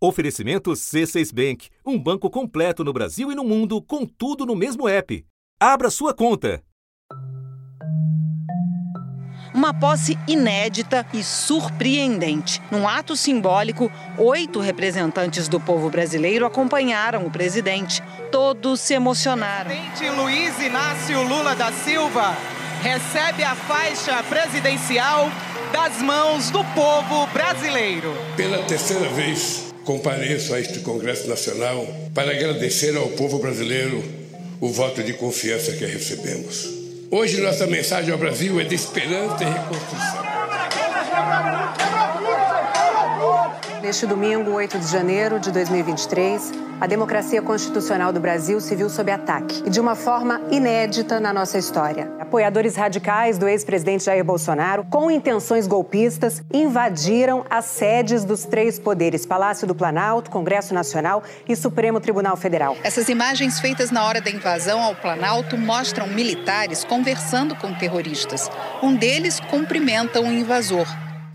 Oferecimento C6 Bank, um banco completo no Brasil e no mundo, com tudo no mesmo app. Abra sua conta. Uma posse inédita e surpreendente. Num ato simbólico, oito representantes do povo brasileiro acompanharam o presidente. Todos se emocionaram. Presidente Luiz Inácio Lula da Silva recebe a faixa presidencial das mãos do povo brasileiro. Pela terceira vez, compareço a este Congresso Nacional para agradecer ao povo brasileiro o voto de confiança que recebemos. Hoje, nossa mensagem ao Brasil é de esperança e reconstrução. Neste domingo, 8 de janeiro de 2023, a democracia constitucional do Brasil se viu sob ataque e de uma forma inédita na nossa história. Apoiadores radicais do ex-presidente Jair Bolsonaro, com intenções golpistas, invadiram as sedes dos três poderes: Palácio do Planalto, Congresso Nacional e Supremo Tribunal Federal. Essas imagens feitas na hora da invasão ao Planalto mostram militares conversando com terroristas. Um deles cumprimenta o um invasor.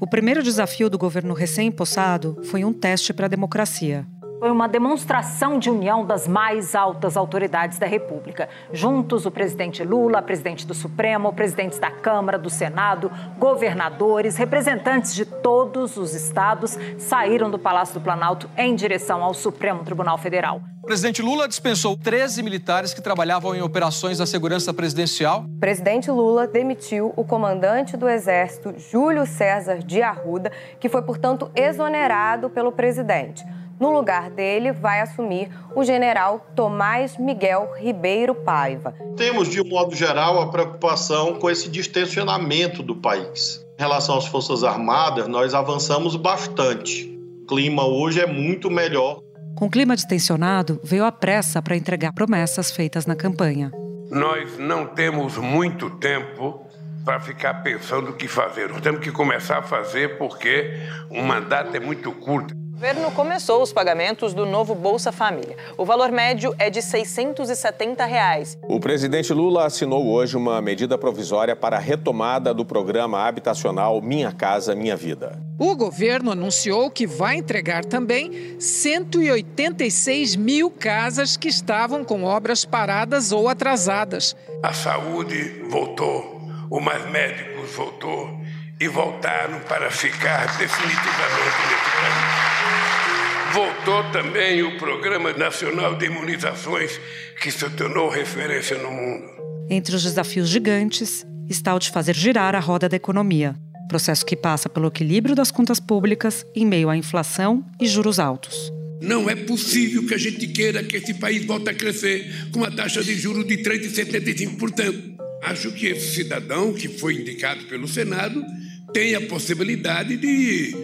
O primeiro desafio do governo recém-impossado foi um teste para a democracia. Foi uma demonstração de união das mais altas autoridades da República. Juntos, o presidente Lula, presidente do Supremo, presidentes da Câmara, do Senado, governadores, representantes de todos os estados saíram do Palácio do Planalto em direção ao Supremo Tribunal Federal. O presidente Lula dispensou 13 militares que trabalhavam em operações da segurança presidencial. O presidente Lula demitiu o comandante do Exército, Júlio César de Arruda, que foi, portanto, exonerado pelo presidente. No lugar dele, vai assumir o general Tomás Miguel Ribeiro Paiva. Temos, de um modo geral, a preocupação com esse distensionamento do país. Em relação às Forças Armadas, nós avançamos bastante. O clima hoje é muito melhor com o clima distensionado, veio a pressa para entregar promessas feitas na campanha. Nós não temos muito tempo para ficar pensando o que fazer. Nós temos que começar a fazer porque o mandato é muito curto governo começou os pagamentos do novo Bolsa Família. O valor médio é de 670 reais. O presidente Lula assinou hoje uma medida provisória para a retomada do programa habitacional Minha Casa Minha Vida. O governo anunciou que vai entregar também 186 mil casas que estavam com obras paradas ou atrasadas. A saúde voltou, o mais médicos voltou e voltaram para ficar definitivamente nesse país. Voltou também o Programa Nacional de Imunizações, que se tornou referência no mundo. Entre os desafios gigantes está o de fazer girar a roda da economia, processo que passa pelo equilíbrio das contas públicas em meio à inflação e juros altos. Não é possível que a gente queira que esse país volte a crescer com uma taxa de juros de 3,75%. Acho que esse cidadão que foi indicado pelo Senado tem a possibilidade de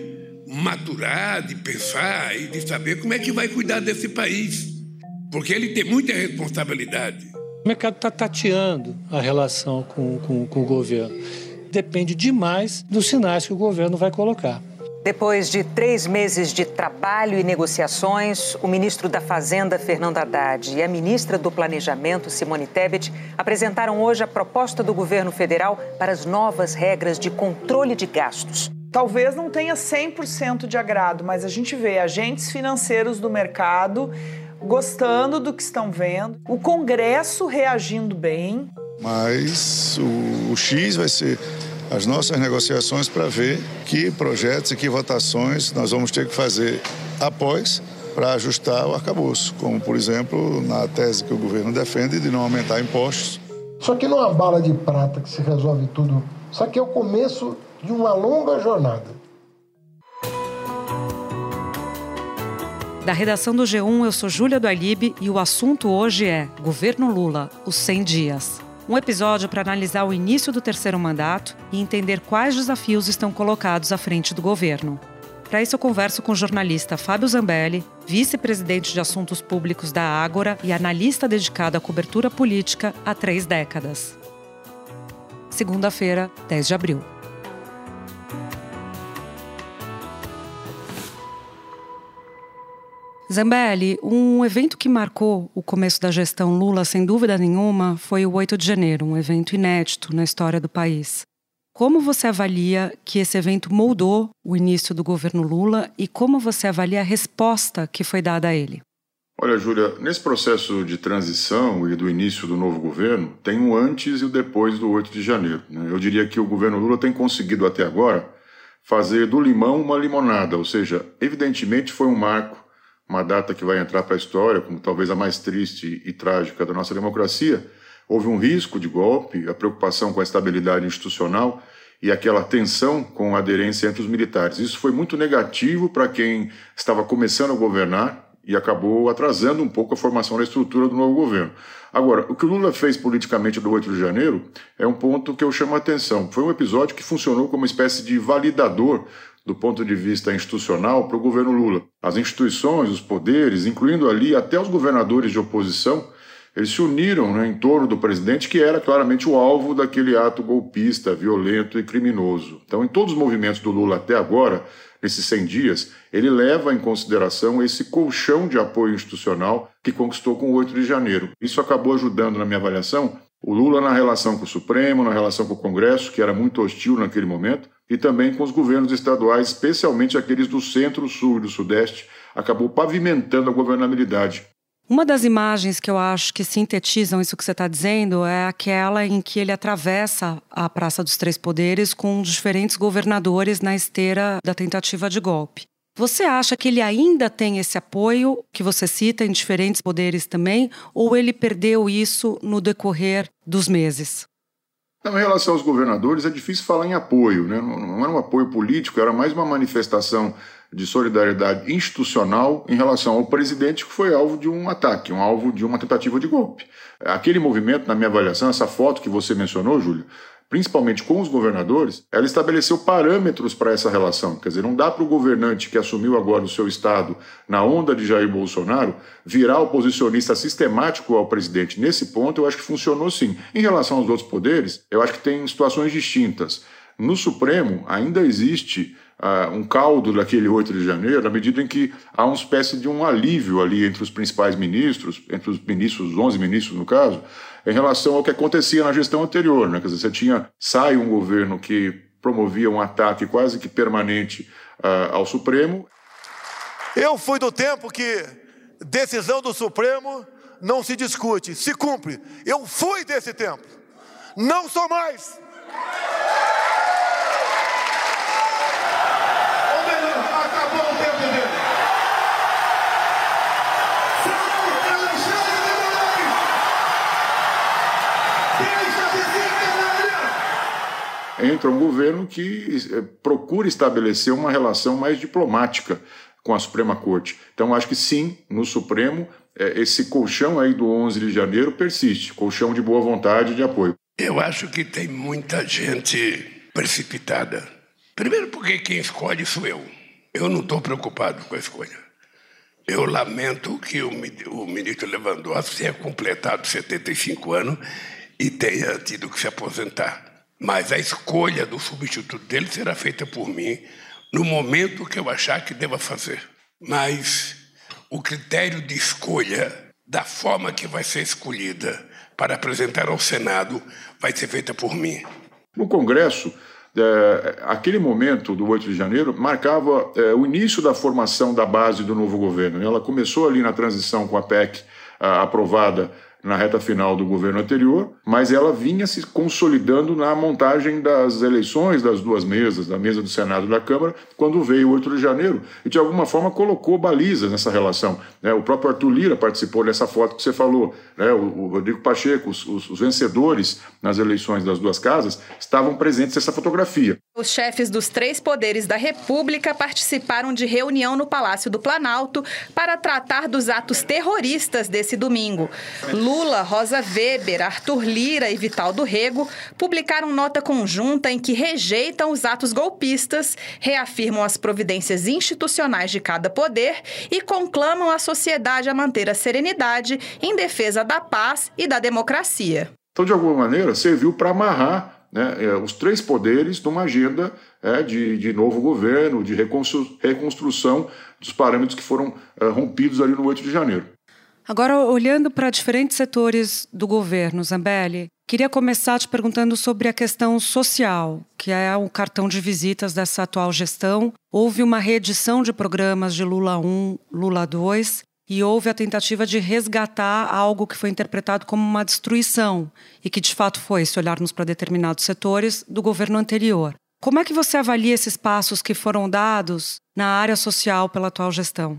maturar, de pensar e de saber como é que vai cuidar desse país. Porque ele tem muita responsabilidade. O mercado está tateando a relação com, com, com o governo. Depende demais dos sinais que o governo vai colocar. Depois de três meses de trabalho e negociações, o ministro da Fazenda, Fernando Haddad, e a ministra do Planejamento, Simone Tebet, apresentaram hoje a proposta do governo federal para as novas regras de controle de gastos. Talvez não tenha 100% de agrado, mas a gente vê agentes financeiros do mercado gostando do que estão vendo, o Congresso reagindo bem. Mas o, o X vai ser as nossas negociações para ver que projetos e que votações nós vamos ter que fazer após para ajustar o arcabouço, como, por exemplo, na tese que o governo defende de não aumentar impostos. Isso aqui não é uma bala de prata que se resolve tudo. Isso aqui é o começo de uma longa jornada. Da redação do G1, eu sou Júlia do Alibe e o assunto hoje é Governo Lula, os 100 dias. Um episódio para analisar o início do terceiro mandato e entender quais desafios estão colocados à frente do governo. Para isso, eu converso com o jornalista Fábio Zambelli, vice-presidente de Assuntos Públicos da Ágora e analista dedicado à cobertura política há três décadas. Segunda-feira, 10 de abril. Zambelli, um evento que marcou o começo da gestão Lula, sem dúvida nenhuma, foi o 8 de janeiro, um evento inédito na história do país. Como você avalia que esse evento moldou o início do governo Lula e como você avalia a resposta que foi dada a ele? Olha, Júlia, nesse processo de transição e do início do novo governo, tem um antes e o depois do 8 de janeiro. Né? Eu diria que o governo Lula tem conseguido até agora fazer do limão uma limonada, ou seja, evidentemente foi um marco, uma data que vai entrar para a história como talvez a mais triste e trágica da nossa democracia. Houve um risco de golpe, a preocupação com a estabilidade institucional e aquela tensão com a aderência entre os militares. Isso foi muito negativo para quem estava começando a governar e acabou atrasando um pouco a formação da estrutura do novo governo. Agora, o que o Lula fez politicamente do 8 de janeiro é um ponto que eu chamo a atenção. Foi um episódio que funcionou como uma espécie de validador do ponto de vista institucional para o governo Lula. As instituições, os poderes, incluindo ali até os governadores de oposição, eles se uniram né, em torno do presidente, que era claramente o alvo daquele ato golpista, violento e criminoso. Então, em todos os movimentos do Lula até agora, nesses 100 dias, ele leva em consideração esse colchão de apoio institucional que conquistou com o 8 de janeiro. Isso acabou ajudando, na minha avaliação, o Lula na relação com o Supremo, na relação com o Congresso, que era muito hostil naquele momento, e também com os governos estaduais, especialmente aqueles do centro, sul e do sudeste, acabou pavimentando a governabilidade. Uma das imagens que eu acho que sintetizam isso que você está dizendo é aquela em que ele atravessa a Praça dos Três Poderes com diferentes governadores na esteira da tentativa de golpe. Você acha que ele ainda tem esse apoio que você cita em diferentes poderes também, ou ele perdeu isso no decorrer dos meses? Não, em relação aos governadores, é difícil falar em apoio, né? não era um apoio político, era mais uma manifestação de solidariedade institucional em relação ao presidente que foi alvo de um ataque, um alvo de uma tentativa de golpe. Aquele movimento, na minha avaliação, essa foto que você mencionou, Júlio, principalmente com os governadores, ela estabeleceu parâmetros para essa relação. Quer dizer, não dá para o governante que assumiu agora o seu estado na onda de Jair Bolsonaro virar oposicionista sistemático ao presidente. Nesse ponto, eu acho que funcionou sim. Em relação aos outros poderes, eu acho que tem situações distintas. No Supremo, ainda existe uh, um caldo daquele 8 de janeiro, na medida em que há uma espécie de um alívio ali entre os principais ministros, entre os ministros, os 11 ministros no caso, em relação ao que acontecia na gestão anterior. Né? Quer dizer, você tinha, sai um governo que promovia um ataque quase que permanente uh, ao Supremo. Eu fui do tempo que decisão do Supremo não se discute, se cumpre. Eu fui desse tempo. Não sou mais. Entra um governo que eh, procura estabelecer uma relação mais diplomática com a Suprema Corte. Então, acho que sim, no Supremo, eh, esse colchão aí do 11 de janeiro persiste, colchão de boa vontade e de apoio. Eu acho que tem muita gente precipitada. Primeiro, porque quem escolhe sou eu. Eu não estou preocupado com a escolha. Eu lamento que o, ministro Lewandowski tenha completado 75 anos e tenha tido que se aposentar. Mas a escolha do substituto dele será feita por mim no momento que eu achar que deva fazer. Mas o critério de escolha da forma que vai ser escolhida para apresentar ao Senado vai ser feita por mim. No Congresso, é, aquele momento do 8 de janeiro marcava é, o início da formação da base do novo governo. Ela começou ali na transição com a PEC a, aprovada na reta final do governo anterior, mas ela vinha se consolidando na montagem das eleições das duas mesas, da mesa do Senado e da Câmara, quando veio o 8 de janeiro, e de alguma forma colocou balizas nessa relação. Né? O próprio Arthur Lira participou dessa foto que você falou, né? o, Rodrigo Pacheco, os, vencedores nas eleições das duas casas, estavam presentes nessa fotografia. Os chefes dos três poderes da República participaram de reunião no Palácio do Planalto para tratar dos atos terroristas desse domingo. Lula, Rosa Weber, Arthur Lira e Vital do Rego publicaram nota conjunta em que rejeitam os atos golpistas, reafirmam as providências institucionais de cada poder e conclamam a sociedade a manter a serenidade em defesa da paz e da democracia. Então, de alguma maneira, serviu para amarrar né, é, os três poderes numa agenda é, de, de novo governo, de reconstru reconstrução dos parâmetros que foram é, rompidos ali no 8 de janeiro. Agora, olhando para diferentes setores do governo, Zambelli, Queria começar te perguntando sobre a questão social, que é o cartão de visitas dessa atual gestão. Houve uma reedição de programas de Lula 1, Lula 2, e houve a tentativa de resgatar algo que foi interpretado como uma destruição e que de fato foi, se olharmos para determinados setores, do governo anterior. Como é que você avalia esses passos que foram dados na área social pela atual gestão?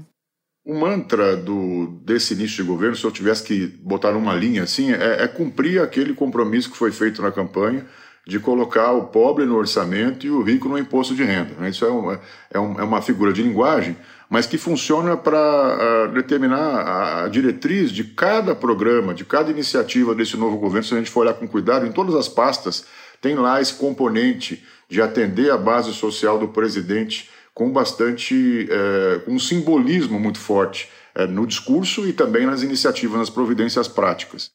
O mantra do, desse início de governo, se eu tivesse que botar uma linha assim, é, é cumprir aquele compromisso que foi feito na campanha de colocar o pobre no orçamento e o rico no imposto de renda. Né? Isso é uma, é, é uma figura de linguagem, mas que funciona para uh, determinar a diretriz de cada programa, de cada iniciativa desse novo governo. Se a gente for olhar com cuidado, em todas as pastas, tem lá esse componente de atender a base social do presidente com bastante, é, com um simbolismo muito forte é, no discurso e também nas iniciativas, nas providências práticas.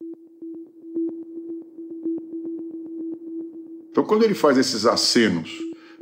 Então, quando ele faz esses acenos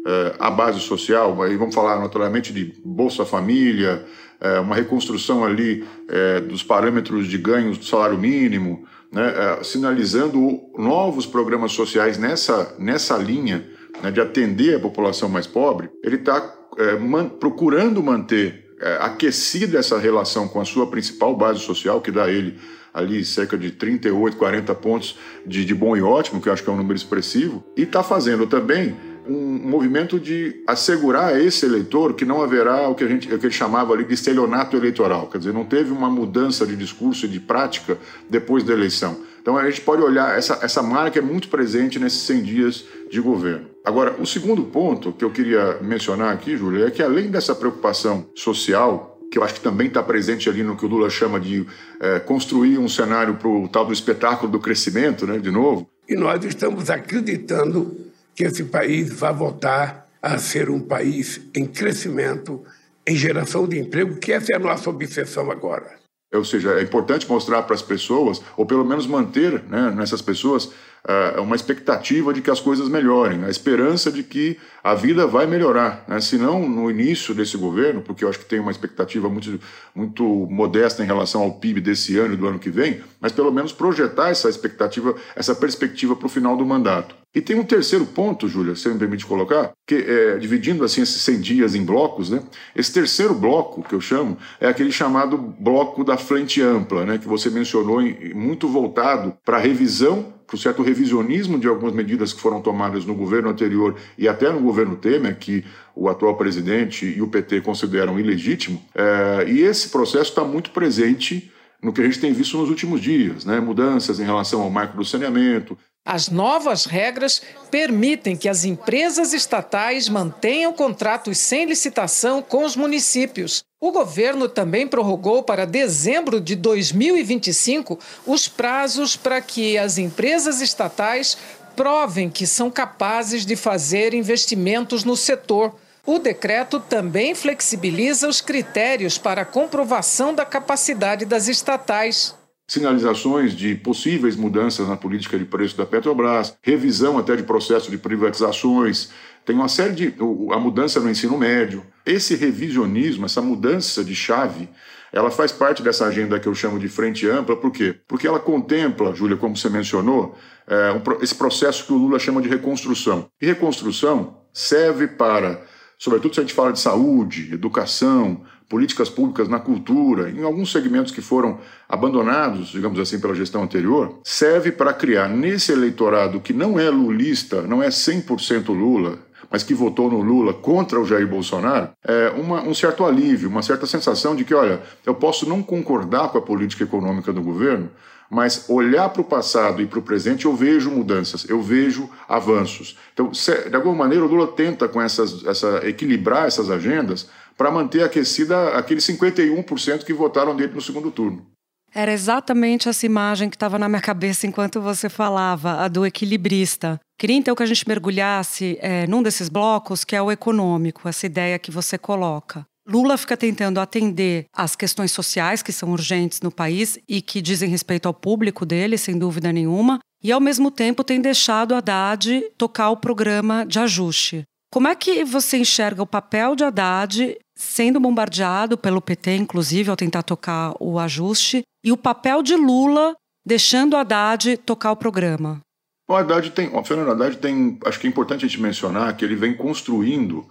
é, à base social, aí vamos falar naturalmente de Bolsa Família, é, uma reconstrução ali é, dos parâmetros de ganhos do salário mínimo, né, sinalizando novos programas sociais nessa, nessa linha né, de atender a população mais pobre, ele está man, procurando manter aquecida essa relação com a sua principal base social, que dá a ele ali cerca de 38, 40 pontos de, de bom e ótimo, que eu acho que é um número expressivo, e está fazendo também um movimento de assegurar a esse eleitor que não haverá o que a gente o que ele chamava ali de estelionato eleitoral, quer dizer, não teve uma mudança de discurso e de prática depois da eleição. Então a gente pode olhar, essa, essa marca é muito presente nesses 100 dias de governo. Agora, o segundo ponto que eu queria mencionar aqui, Júlia, é que além dessa preocupação social, que eu acho que também está presente ali no que o Lula chama de é, construir um cenário para o tal do espetáculo do crescimento, né, de novo. E nós estamos acreditando que esse país vai voltar a ser um país em crescimento, em geração de emprego, que essa é a nossa obsessão agora. Ou seja, é importante mostrar para as pessoas, ou pelo menos manter né, nessas pessoas, uh, uma expectativa de que as coisas melhorem, a esperança de que a vida vai melhorar. Né? Se não no início desse governo, porque eu acho que tem uma expectativa muito, muito modesta em relação ao PIB desse ano e do ano que vem, mas pelo menos projetar essa expectativa, essa perspectiva para o final do mandato. E tem um terceiro ponto, Júlia, se me permite colocar, que é, dividindo assim esses 100 dias em blocos, né? Esse terceiro bloco que eu chamo é aquele chamado bloco da frente ampla, né? Que você mencionou, muito voltado para a revisão o certo revisionismo de algumas medidas que foram tomadas no governo anterior e até no governo Temer, que o atual presidente e o PT consideram ilegítimo. É, e esse processo está muito presente no que a gente tem visto nos últimos dias, né? mudanças em relação ao marco do saneamento, as novas regras permitem que as empresas estatais mantenham contratos sem licitação com os municípios. O governo também prorrogou para dezembro de 2025 os prazos para que as empresas estatais provem que são capazes de fazer investimentos no setor. O decreto também flexibiliza os critérios para a comprovação da capacidade das estatais sinalizações de possíveis mudanças na política de preço da Petrobras, revisão até de processo de privatizações, tem uma série de. a mudança no ensino médio. Esse revisionismo, essa mudança de chave, ela faz parte dessa agenda que eu chamo de frente ampla, por quê? Porque ela contempla, Júlia, como você mencionou, é, esse processo que o Lula chama de reconstrução. E reconstrução serve para, sobretudo se a gente fala de saúde, educação, políticas públicas na cultura, em alguns segmentos que foram abandonados, digamos assim, pela gestão anterior, serve para criar nesse eleitorado que não é lulista, não é 100% Lula, mas que votou no Lula contra o Jair Bolsonaro, é uma, um certo alívio, uma certa sensação de que, olha, eu posso não concordar com a política econômica do governo, mas olhar para o passado e para o presente eu vejo mudanças, eu vejo avanços. Então, de alguma maneira, o Lula tenta com essas, essa, equilibrar essas agendas para manter aquecida aqueles 51% que votaram nele no segundo turno. Era exatamente essa imagem que estava na minha cabeça enquanto você falava, a do equilibrista. Queria então que a gente mergulhasse é, num desses blocos, que é o econômico, essa ideia que você coloca. Lula fica tentando atender às questões sociais que são urgentes no país e que dizem respeito ao público dele, sem dúvida nenhuma, e ao mesmo tempo tem deixado Haddad tocar o programa de ajuste. Como é que você enxerga o papel de Haddad sendo bombardeado pelo PT, inclusive, ao tentar tocar o ajuste, e o papel de Lula deixando Haddad tocar o programa? O Haddad tem, o Fernando Haddad tem, acho que é importante a gente mencionar que ele vem construindo,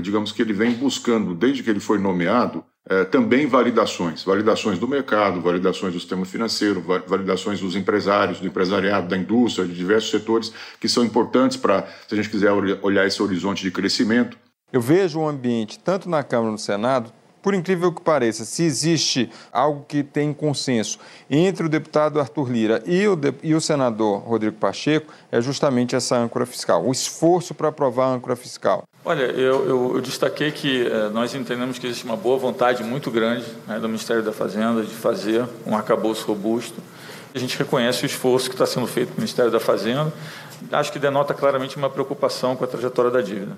digamos que ele vem buscando, desde que ele foi nomeado, é, também validações, validações do mercado, validações do sistema financeiro, validações dos empresários, do empresariado, da indústria, de diversos setores que são importantes para, se a gente quiser olhar esse horizonte de crescimento. Eu vejo o ambiente, tanto na Câmara como no Senado, por incrível que pareça, se existe algo que tem consenso entre o deputado Arthur Lira e o, de, e o senador Rodrigo Pacheco, é justamente essa âncora fiscal, o esforço para aprovar a âncora fiscal. Olha, eu, eu, eu destaquei que eh, nós entendemos que existe uma boa vontade muito grande né, do Ministério da Fazenda de fazer um arcabouço robusto. A gente reconhece o esforço que está sendo feito pelo Ministério da Fazenda. Acho que denota claramente uma preocupação com a trajetória da dívida.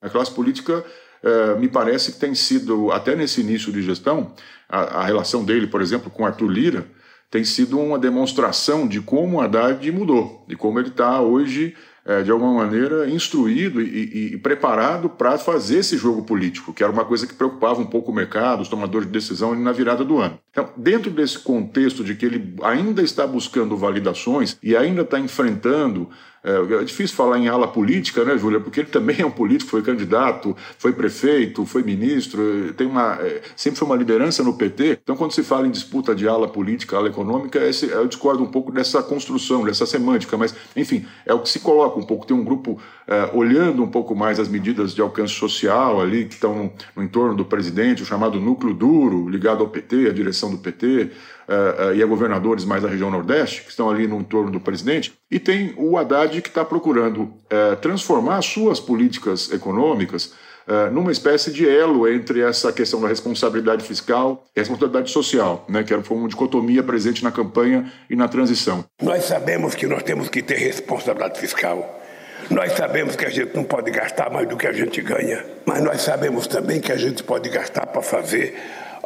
A classe política eh, me parece que tem sido, até nesse início de gestão, a, a relação dele, por exemplo, com Arthur Lira, tem sido uma demonstração de como Haddad mudou, de como ele está hoje é, de alguma maneira, instruído e, e, e preparado para fazer esse jogo político, que era uma coisa que preocupava um pouco o mercado, os tomadores de decisão na virada do ano. Então, dentro desse contexto de que ele ainda está buscando validações e ainda está enfrentando é, é difícil falar em ala política, né, Júlia? Porque ele também é um político, foi candidato, foi prefeito, foi ministro, tem uma, é, sempre foi uma liderança no PT. Então, quando se fala em disputa de ala política, ala econômica, esse, eu discordo um pouco dessa construção, dessa semântica, mas, enfim, é o que se coloca um pouco. Tem um grupo é, olhando um pouco mais as medidas de alcance social ali, que estão no, no entorno do presidente, o chamado núcleo duro, ligado ao PT, a direção do PT. Uh, uh, e a governadores mais da região Nordeste, que estão ali no entorno do presidente, e tem o Haddad que está procurando uh, transformar suas políticas econômicas numa espécie de elo entre essa questão da responsabilidade fiscal e responsabilidade social, né, que foi uma dicotomia presente na campanha e na transição. Nós sabemos que nós temos que ter responsabilidade fiscal. Nós sabemos que a gente não pode gastar mais do que a gente ganha, mas nós sabemos também que a gente pode gastar para fazer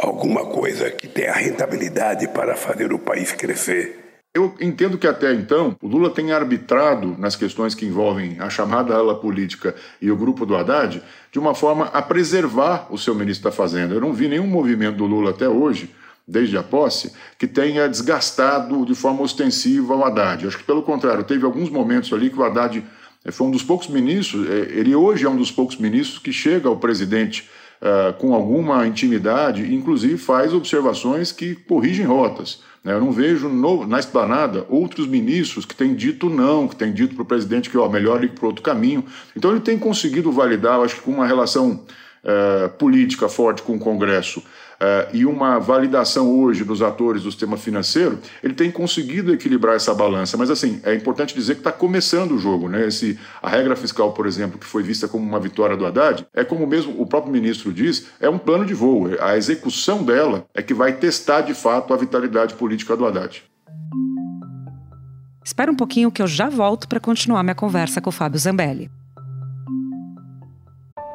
alguma coisa que tenha rentabilidade para fazer o país crescer. Eu entendo que até então o Lula tem arbitrado nas questões que envolvem a chamada ala política e o grupo do Haddad de uma forma a preservar o seu ministro da Fazenda. Eu não vi nenhum movimento do Lula até hoje, desde a posse, que tenha desgastado de forma ostensiva o Haddad. Acho que, pelo contrário, teve alguns momentos ali que o Haddad eh, foi um dos poucos ministros, eh, ele hoje é um dos poucos ministros que chega ao presidente uh, com alguma intimidade, inclusive faz observações que corrigem rotas. Né? Eu não vejo no, na esplanada outros ministros que têm dito não, que têm dito para o presidente que ó, melhor ir para outro caminho. Então ele tem conseguido validar, acho que com uma relação uh, política forte com o Congresso, uh, e uma validação hoje dos atores do sistema financeiro, ele tem conseguido equilibrar essa balança. Mas, assim, é importante dizer que está começando o jogo. Né? Esse, a regra fiscal, por exemplo, que foi vista como uma vitória do Haddad, é como mesmo o próprio ministro diz, é um plano de voo. A execução dela é que vai testar, de fato, a vitalidade política do Haddad. Espera um pouquinho que eu já volto para continuar minha conversa com o Fábio Zambelli.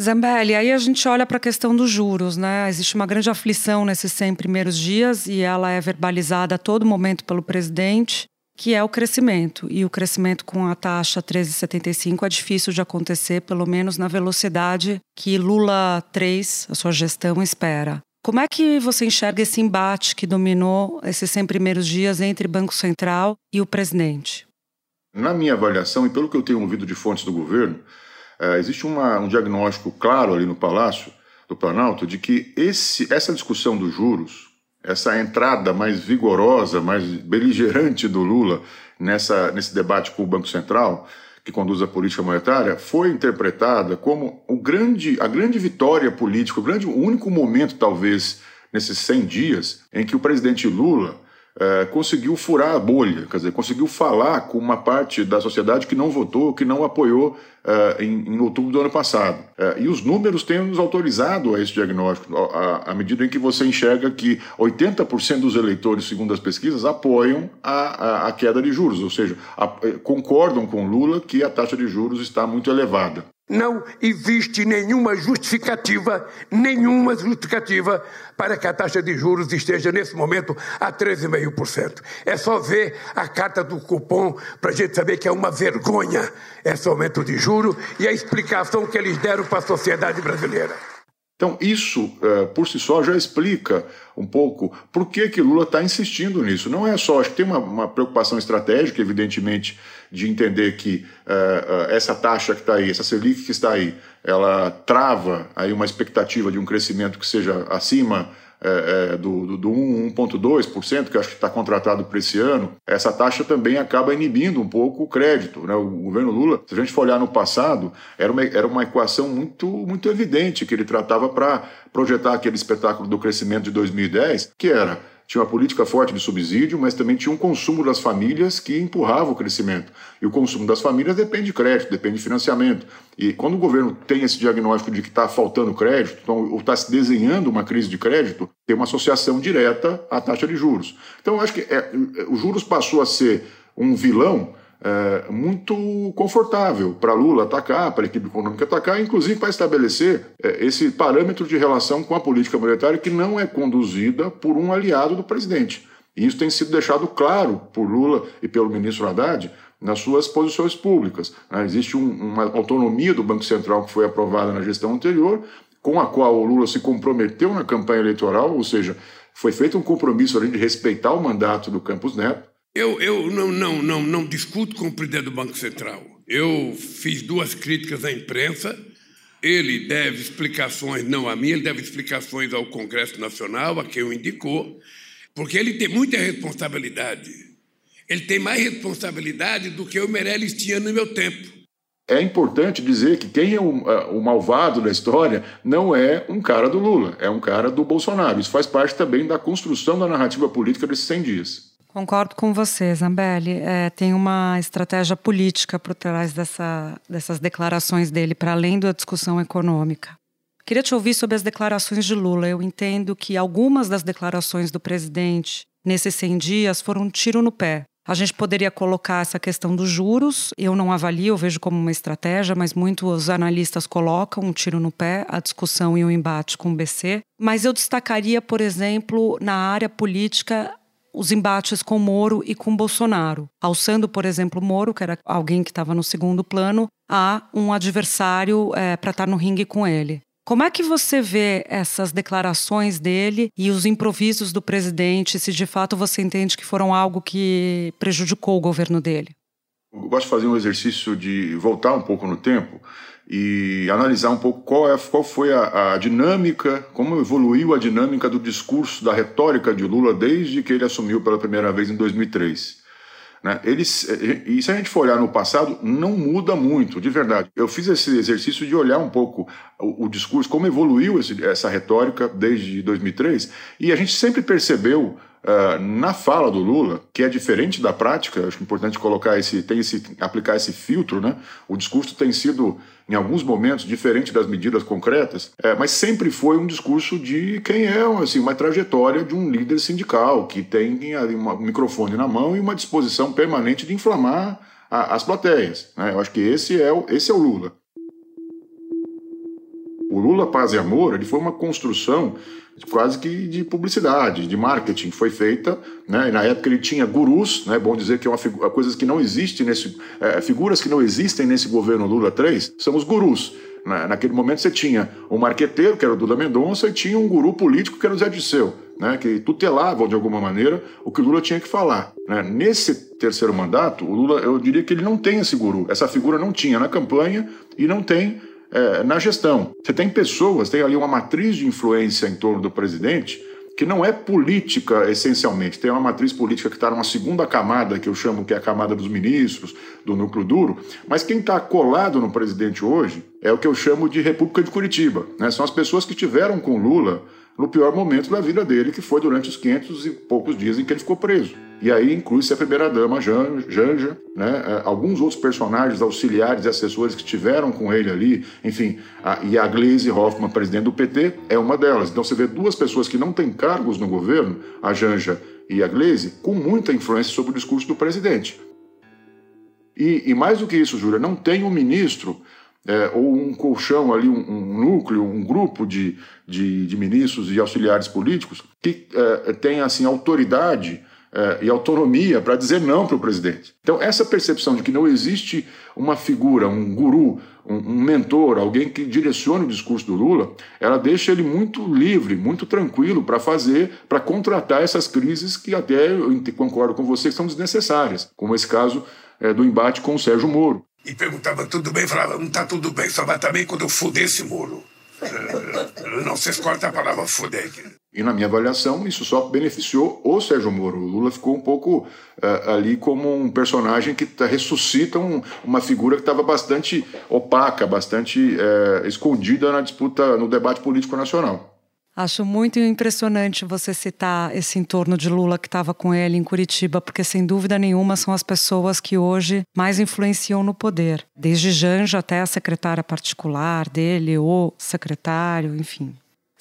Zambelli, aí a gente olha para a questão dos juros, né? Existe uma grande aflição nesses 100 primeiros dias e ela é verbalizada a todo momento pelo presidente, que é o crescimento. E o crescimento com a taxa 13,75 é difícil de acontecer, pelo menos na velocidade que Lula 3, a sua gestão, espera. Como é que você enxerga esse embate que dominou esses 100 primeiros dias entre Banco Central e o presidente? Na minha avaliação, e pelo que eu tenho ouvido de fontes do governo, é, existe uma, um diagnóstico claro ali no Palácio do Planalto de que esse, essa discussão dos juros, essa entrada mais vigorosa, mais beligerante do Lula nessa, nesse debate com o Banco Central, que conduz a política monetária, foi interpretada como o grande, a grande vitória política, o, grande, o único momento, talvez, nesses 100 dias, em que o presidente Lula é, conseguiu furar a bolha, quer dizer, conseguiu falar com uma parte da sociedade que não votou, que não apoiou é, em, em, outubro do ano passado. É, e os números têm nos autorizado a esse diagnóstico, à medida em que você enxerga que 80% dos eleitores, segundo as pesquisas, apoiam a, a, a queda de juros, ou seja, a, concordam com Lula que a taxa de juros está muito elevada. Não existe nenhuma justificativa, nenhuma justificativa para que a taxa de juros esteja nesse momento a 13,5%. É só ver a carta do cupom para a gente saber que é uma vergonha esse aumento de juros e a explicação que eles deram para a sociedade brasileira. Então, isso uh, por si só já explica um pouco por que, que Lula está insistindo nisso. Não é só, acho que tem uma, uma preocupação estratégica, evidentemente, de entender que uh, uh, essa taxa que está aí, essa Selic que está aí, ela trava aí uma expectativa de um crescimento que seja acima é, é, do, do, do 1,2%, que acho que está contratado para esse ano, essa taxa também acaba inibindo um pouco o crédito. Né? O governo Lula, se a gente for olhar no passado, era uma, era uma equação muito, muito evidente que ele tratava para projetar aquele espetáculo do crescimento de 2010, que era tinha uma política forte de subsídio, mas também tinha um consumo das famílias que empurrava o crescimento. E o consumo das famílias depende de crédito, depende de financiamento. E quando o governo tem esse diagnóstico de que está faltando crédito, então, ou está se desenhando uma crise de crédito, tem uma associação direta à taxa de juros. Então, eu acho que é, os juros passou a ser um vilão é, muito confortável para Lula atacar, para a equipe econômica atacar, inclusive para estabelecer é, esse parâmetro de relação com a política monetária que não é conduzida por um aliado do presidente. E isso tem sido deixado claro por Lula e pelo ministro Haddad nas suas posições públicas. Né? Existe um, uma autonomia do Banco Central que foi aprovada na gestão anterior, com a qual o Lula se comprometeu na campanha eleitoral, ou seja, foi feito um compromisso ali de respeitar o mandato do Campos Neto, eu, eu não, não, não, não discuto com o presidente do Banco Central. Eu fiz duas críticas à imprensa. Ele deve explicações, não a mim, ele deve explicações ao Congresso Nacional, a quem o indicou, porque ele tem muita responsabilidade. Ele tem mais responsabilidade do que o Meirelles tinha no meu tempo. É importante dizer que quem é o, o, malvado da história não é um cara do Lula, é um cara do Bolsonaro. Isso faz parte também da construção da narrativa política desses 100 dias. Concordo com você, Zambelli. É, tem uma estratégia política por trás dessa, dessas declarações dele, para além da discussão econômica. Queria te ouvir sobre as declarações de Lula. Eu entendo que algumas das declarações do presidente nesses 100 dias foram um tiro no pé. A gente poderia colocar essa questão dos juros, eu não avalio, eu vejo como uma estratégia, mas muitos analistas colocam um tiro no pé, a discussão e o embate com o BC. Mas eu destacaria, por exemplo, na área política, os embates com Moro e com Bolsonaro, alçando, por exemplo, Moro, que era alguém que estava no segundo plano, a um adversário é, para estar tá no ringue com ele. Como é que você vê essas declarações dele e os improvisos do presidente, se de fato você entende que foram algo que prejudicou o governo dele? Eu gosto de fazer um exercício de voltar um pouco no tempo e analisar um pouco qual, é, qual foi a, a, dinâmica, como evoluiu a dinâmica do discurso, da retórica de Lula desde que ele assumiu pela primeira vez em 2003. Né? Eles, e se a gente for olhar no passado, não muda muito, de verdade. Eu fiz esse exercício de olhar um pouco o, o discurso, como evoluiu esse, essa retórica desde 2003, e a gente sempre percebeu Uh, na fala do Lula, que é diferente da prática, acho importante colocar esse, tem esse, aplicar esse filtro, né? O discurso tem sido, em alguns momentos, diferente das medidas concretas, é, mas sempre foi um discurso de quem é assim, uma trajetória de um líder sindical, que tem um microfone na mão e uma disposição permanente de inflamar a, as plateias. Né? Eu acho que esse é o, esse é o Lula. O Lula Paz e Amor ele foi uma construção quase que de publicidade, de marketing, foi feita, né? na época ele tinha gurus, né? Bom dizer que é uma figura, coisas que não existem nesse, é, figuras que não existem nesse governo Lula 3 são os gurus. Né? Naquele momento você tinha um marqueteiro, que era o Duda Mendonça, e tinha um guru político, que era o Zé Disseu, né? que tutelavam, de alguma maneira, o que o Lula tinha que falar. Né? Nesse terceiro mandato, o Lula, eu diria que ele não tem esse guru. Essa figura não tinha na campanha e não tem é, na gestão. Você tem pessoas, tem ali uma matriz de influência em torno do presidente que não é política essencialmente, tem uma matriz política que está numa segunda camada, que eu chamo que é a camada dos ministros, do núcleo duro, mas quem está colado no presidente hoje é o que eu chamo de República de Curitiba. Né? São as pessoas que tiveram com Lula no pior momento da vida dele, que foi durante os 500 e poucos dias em que ele ficou preso. E aí inclui-se a primeira-dama Janja, né? É, alguns outros personagens auxiliares e assessores que estiveram com ele ali, enfim, a, e a Gleisi Hoffmann, presidente do PT, é uma delas. Então você vê duas pessoas que não têm cargos no governo, a Janja e a Gleisi, com muita influência sobre o discurso do presidente. E, e mais do que isso, Júlia, não tem um ministro é, ou um colchão ali, um, um núcleo, um grupo de, de, de, ministros e auxiliares políticos que é, tem assim autoridade é, e autonomia para dizer não para o presidente. Então essa percepção de que não existe uma figura, um guru, um, um mentor, alguém que direcione o discurso do Lula, ela deixa ele muito livre, muito tranquilo para fazer, para contratar essas crises que até eu concordo com você que são desnecessárias, como esse caso é, do embate com o Sérgio Moro e perguntava tudo bem, falava, não está tudo bem, só vai estar bem quando eu fuder esse muro. Não se corta a palavra fuder. E na minha avaliação, isso só beneficiou o Sérgio Moro. O Lula ficou um pouco uh, ali como um personagem que tá, ressuscita um, uma figura que estava bastante opaca, bastante uh, escondida na disputa, no debate político nacional. Acho muito impressionante você citar esse entorno de Lula que estava com ele em Curitiba, porque sem dúvida nenhuma são as pessoas que hoje mais influenciam no poder, desde Janja até a secretária particular dele, ou secretário, enfim.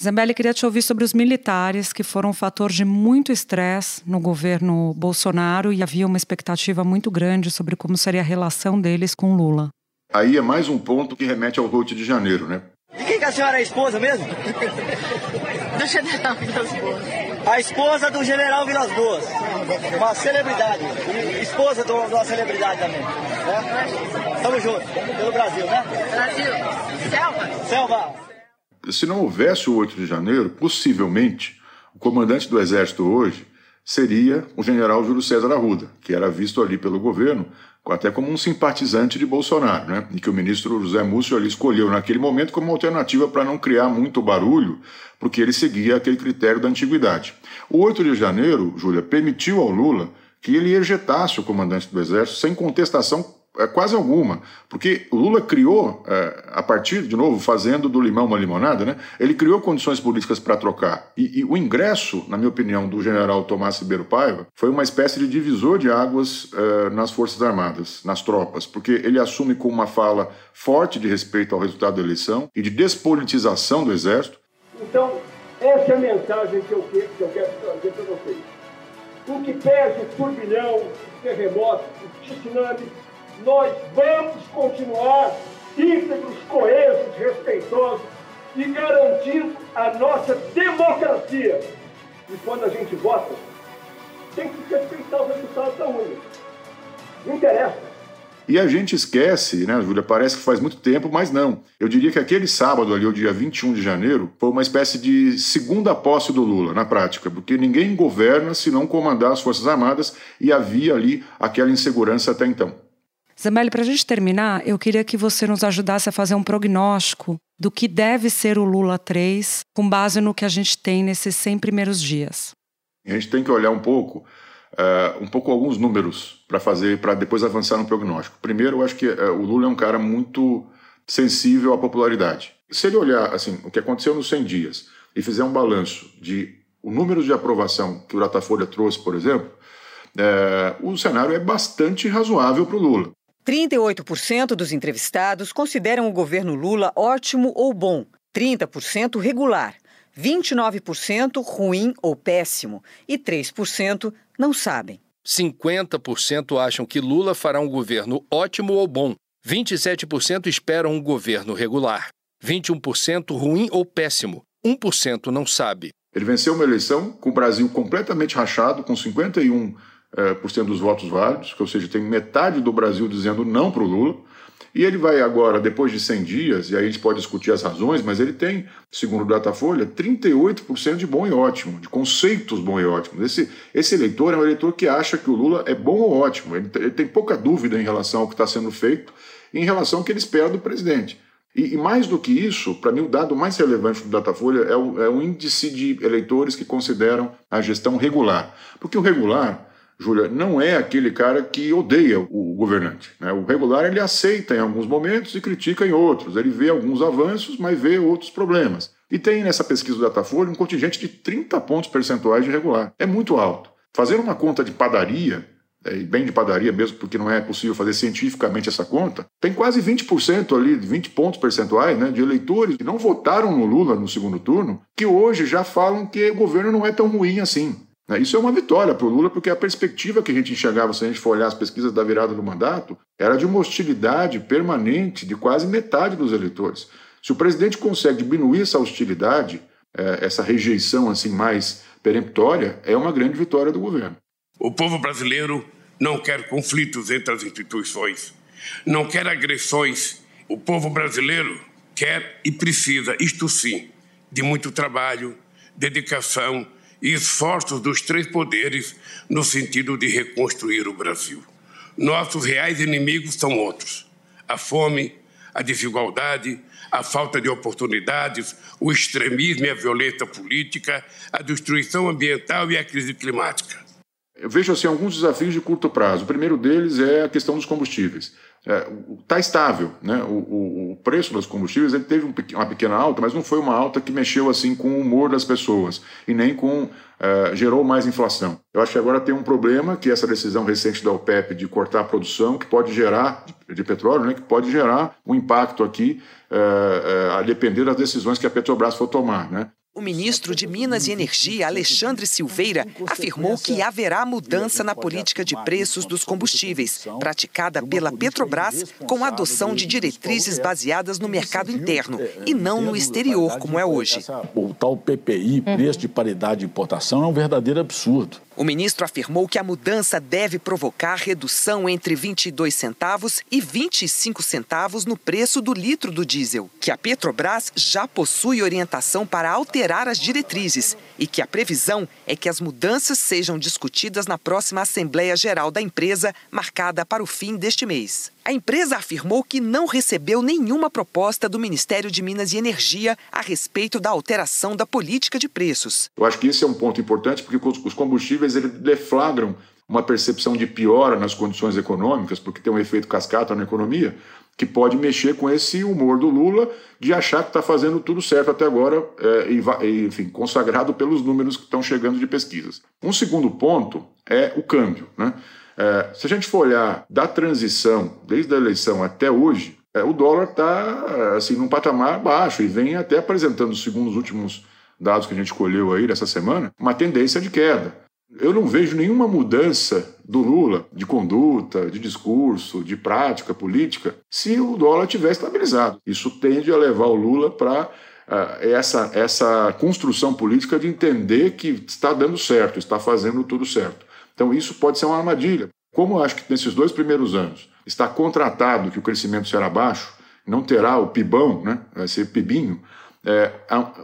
Zambelli queria te ouvir sobre os militares, que foram um fator de muito estresse no governo Bolsonaro e havia uma expectativa muito grande sobre como seria a relação deles com Lula. Aí é mais um ponto que remete ao 8 de janeiro, né? De quem que a senhora é esposa mesmo? Do general Vilas Boas. A esposa do general Vilas Boas. Uma celebridade. Esposa de uma celebridade também. Né? Tamo junto. Pelo Brasil, né? Brasil. Selva. Selva. Se não houvesse o 8 de janeiro, possivelmente o comandante do Exército hoje seria o general Júlio César Arruda, que era visto ali pelo governo até como um simpatizante de Bolsonaro, né? e que o ministro José Múcio ali escolheu naquele momento como alternativa para não criar muito barulho, porque ele seguia aquele critério da antiguidade. O 8 de janeiro, Júlia, permitiu ao Lula que ele ejetasse o comandante do Exército sem contestação quase alguma, porque o Lula criou, é, a partir, de novo, fazendo do limão uma limonada, né, ele criou condições políticas para trocar. E, e, o ingresso, na minha opinião, do general Tomás Ribeiro Paiva foi uma espécie de divisor de águas é, nas Forças Armadas, nas tropas, porque ele assume com uma fala forte de respeito ao resultado da eleição e de despolitização do Exército. Então, essa é a mensagem que eu, que eu quero trazer para vocês. O que pese o turbilhão, o terremoto, o tsunami, nós vamos continuar íntegros, coesos, respeitosos e garantindo a nossa democracia. E quando a gente vota, tem que respeitar o resultado da urna. Não interessa. E a gente esquece, né, Júlia? Parece que faz muito tempo, mas não. Eu diria que aquele sábado ali, o dia 21 de janeiro, foi uma espécie de segunda posse do Lula, na prática, porque ninguém governa se não comandar as Forças Armadas e havia ali aquela insegurança até então. Zambelli, para a gente terminar, eu queria que você nos ajudasse a fazer um prognóstico do que deve ser o Lula 3, com base no que a gente tem nesses 100 primeiros dias. A gente tem que olhar um pouco, uh, um pouco alguns números para fazer, para depois avançar no prognóstico. Primeiro, eu acho que uh, o Lula é um cara muito sensível à popularidade. Se ele olhar assim o que aconteceu nos 100 dias e fizer um balanço de o número de aprovação que o Datafolha trouxe, por exemplo, é, o cenário é bastante razoável para o Lula. 38% dos entrevistados consideram o governo Lula ótimo ou bom, 30% regular, 29% ruim ou péssimo e 3% não sabem. 50% acham que Lula fará um governo ótimo ou bom, 27% esperam um governo regular, 21% ruim ou péssimo, 1% não sabe. Ele venceu uma eleição com o Brasil completamente rachado, com 51 é, por cento dos votos válidos, que, ou seja, tem metade do Brasil dizendo não para o Lula. E ele vai agora, depois de 100 dias, e aí a gente pode discutir as razões, mas ele tem, segundo o Datafolha, 38% de bom e ótimo, de conceitos bom e ótimo. Esse, esse eleitor é um eleitor que acha que o Lula é bom ou ótimo. Ele, ele tem pouca dúvida em relação ao que está sendo feito, em relação ao que ele espera do presidente. E, e mais do que isso, para mim, o dado mais relevante do Datafolha é o, é o índice de eleitores que consideram a gestão regular. Porque o regular Júlia, não é aquele cara que odeia o governante. Né? O regular ele aceita em alguns momentos e critica em outros. Ele vê alguns avanços, mas vê outros problemas. E tem nessa pesquisa do Datafolha um contingente de 30 pontos percentuais de irregular. É muito alto. Fazer uma conta de padaria, é, e bem de padaria mesmo, porque não é possível fazer cientificamente essa conta, tem quase 20% ali, 20 pontos percentuais né, de eleitores que não votaram no Lula no segundo turno, que hoje já falam que o governo não é tão ruim assim. Né. Isso é uma vitória para o Lula, porque a perspectiva que a gente enxergava, se a gente for olhar as pesquisas da virada do mandato, era de uma hostilidade permanente de quase metade dos eleitores. Se o presidente consegue diminuir essa hostilidade, é, essa rejeição assim mais peremptória, é uma grande vitória do governo. O povo brasileiro não quer conflitos entre as instituições, não quer agressões. O povo brasileiro quer e precisa, isto sim, de muito trabalho, dedicação e esforços dos três poderes no sentido de reconstruir o Brasil. Nossos reais inimigos são outros: a fome, a desigualdade, a falta de oportunidades, o extremismo e a violência política, a destruição ambiental e a crise climática. Eu vejo assim alguns desafios de curto prazo. O primeiro deles é a questão dos combustíveis. Está é, tá estável, né? O, o, o, preço dos combustíveis ele teve um, uma pequena alta, mas não foi uma alta que mexeu assim com o humor das pessoas e nem com uh, gerou mais inflação. Eu acho que agora tem um problema que essa decisão recente da OPEP de cortar a produção, que pode gerar de, petróleo, né? Que pode gerar um impacto aqui uh, a depender das decisões que a Petrobras for tomar, né? O ministro de Minas e Energia, Alexandre Silveira, afirmou que haverá mudança na política de preços dos combustíveis, praticada pela Petrobras com a adoção de diretrizes baseadas no mercado interno e não no exterior, como é hoje. O tal PPI, preço de paridade de importação, é um verdadeiro absurdo. O ministro afirmou que a mudança deve provocar redução entre 22 centavos e 25 centavos no preço do litro do diesel, que a Petrobras já possui orientação para alterar as diretrizes e que a previsão é que as mudanças sejam discutidas na próxima Assembleia Geral da empresa, marcada para o fim deste mês. A empresa afirmou que não recebeu nenhuma proposta do Ministério de Minas e Energia a respeito da alteração da política de preços. Eu acho que esse é um ponto importante porque os combustíveis eles deflagram uma percepção de piora nas condições econômicas, porque tem um efeito cascata na economia, que pode mexer com esse humor do Lula de achar que está fazendo tudo certo até agora, é, e, enfim, consagrado pelos números que estão chegando de pesquisas. Um segundo ponto é o câmbio. Né? É, se a gente for olhar da transição, desde a eleição até hoje, é, o dólar está assim, num patamar baixo e vem até apresentando, segundo os últimos dados que a gente colheu aí dessa semana, uma tendência de queda. Eu não vejo nenhuma mudança do Lula de conduta, de discurso, de prática política, se o dólar tiver estabilizado. Isso tende a levar o Lula para uh, essa, essa construção política de entender que está dando certo, está fazendo tudo certo. Então, isso pode ser uma armadilha. Como eu acho que nesses dois primeiros anos está contratado que o crescimento será baixo, não terá o pibão, né? vai ser pibinho, é,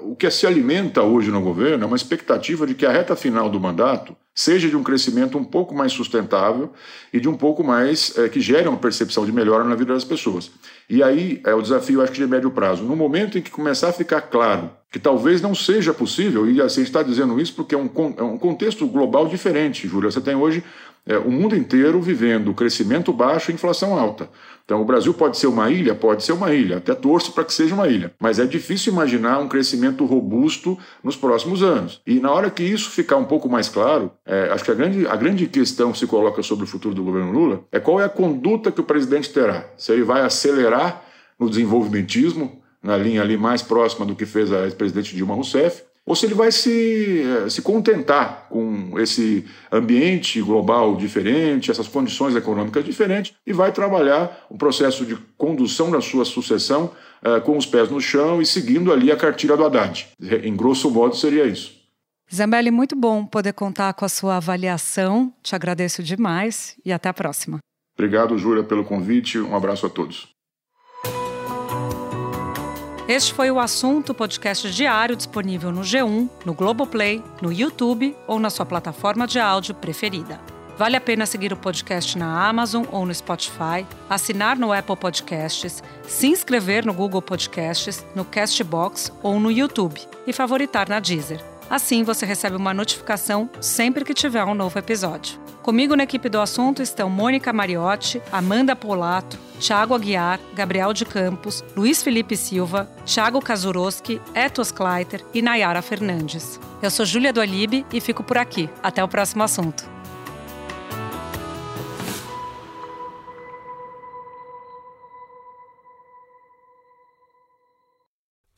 o que se alimenta hoje no governo é uma expectativa de que a reta final do mandato seja de um crescimento um pouco mais sustentável e de um pouco mais é, que gere uma percepção de melhora na vida das pessoas. E aí é o desafio, acho que de médio prazo. No momento em que começar a ficar claro que talvez não seja possível, e assim está dizendo isso porque é um, é um contexto global diferente, Júlia. Você tem hoje é, o mundo inteiro vivendo crescimento baixo e inflação alta. Então, o Brasil pode ser uma ilha? Pode ser uma ilha. Até torço para que seja uma ilha. Mas é difícil imaginar um crescimento robusto nos próximos anos. E na hora que isso ficar um pouco mais claro, é, acho que a grande, a grande questão que se coloca sobre o futuro do governo Lula é qual é a conduta que o presidente terá. Se ele vai acelerar no desenvolvimentismo, na linha ali mais próxima do que fez a ex-presidente Dilma Rousseff, ou se ele vai se, eh, se contentar com esse ambiente global diferente, essas condições econômicas diferentes, e vai trabalhar o processo de condução da sua sucessão uh, com os pés no chão e seguindo ali a cartilha do Haddad. Em grosso modo, seria isso. Zambelli, muito bom poder contar com a sua avaliação. Te agradeço demais e até a próxima. Obrigado, Júlia, pelo convite. Um abraço a todos. Este foi o assunto podcast diário disponível no G1, no Globoplay, no YouTube ou na sua plataforma de áudio preferida. Vale a pena seguir o podcast na Amazon ou no Spotify, assinar no Apple Podcasts, se inscrever no Google Podcasts, no Castbox ou no YouTube e favoritar na Deezer. Assim você recebe uma notificação sempre que tiver um novo episódio. Comigo na equipe do assunto estão Mônica Mariotti, Amanda Polato, Thiago Aguiar, Gabriel de Campos, Luiz Felipe Silva, Thiago Kazuroski, Etos Kleiter e Nayara Fernandes. Eu sou Júlia do e fico por aqui. Até o próximo assunto.